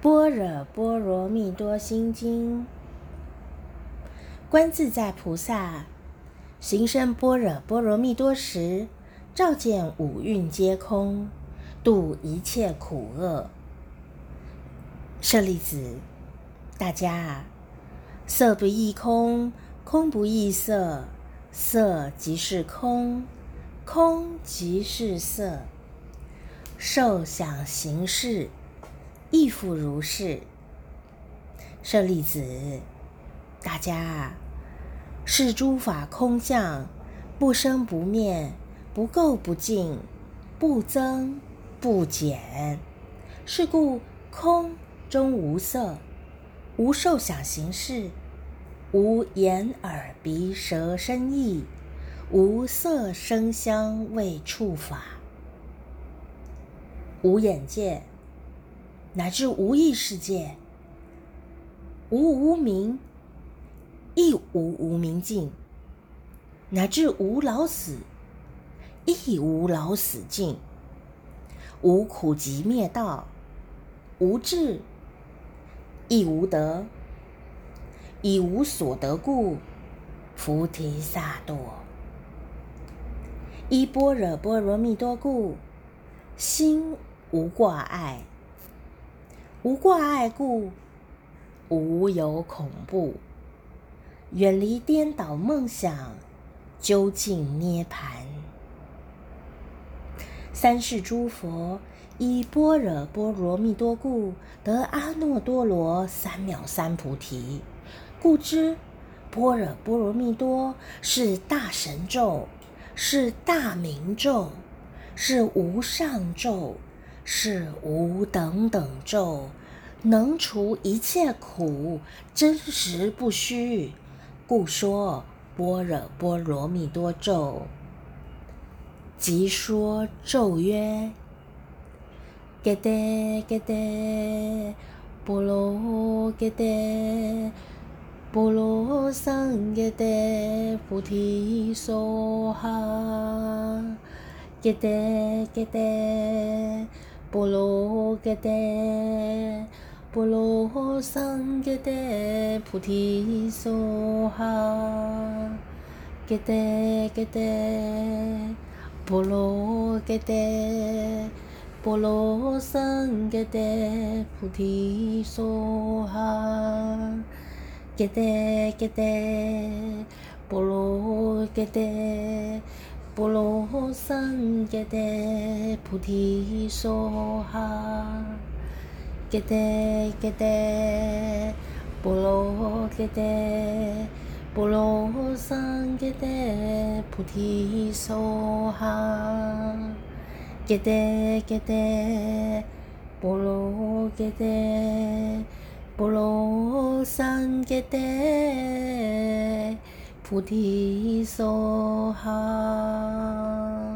般若波罗蜜多心经。观自在菩萨行深般若波罗蜜多时，照见五蕴皆空，度一切苦厄。舍利子，大家啊，色不异空，空不异色，色即是空，空即是色，受想行识亦复如是。舍利子，大家，是诸法空相，不生不灭，不垢不净，不增不减。是故空。中无色，无受想行识，无眼耳鼻舌身意，无色声香味触法，无眼界，乃至无意识界，无无明，亦无无明尽，乃至无老死，亦无老死尽，无苦集灭道，无智。亦无得，以无所得故，菩提萨埵。依般若波罗蜜多故，心无挂碍，无挂碍故，无有恐怖，远离颠倒梦想，究竟涅盘。三世诸佛。依般若波罗蜜多故，得阿耨多罗三藐三菩提。故知般若波罗蜜多是大神咒，是大明咒，是无上咒，是无等等咒，能除一切苦，真实不虚。故说般若波罗蜜多咒。即说咒曰。揭谛揭谛，波罗揭谛，波罗僧揭谛，菩提萨哈。揭谛揭谛，波罗揭谛，波罗僧揭谛，菩提萨哈。揭谛揭谛，波罗揭谛。波罗僧揭谛，菩提萨哈。揭谛揭谛，波罗揭谛，波罗僧揭谛，菩提萨哈。揭谛揭谛，波罗揭谛，波罗僧揭谛，菩提萨哈。揭谛揭谛，波罗揭谛，波罗僧揭谛，菩提萨哈。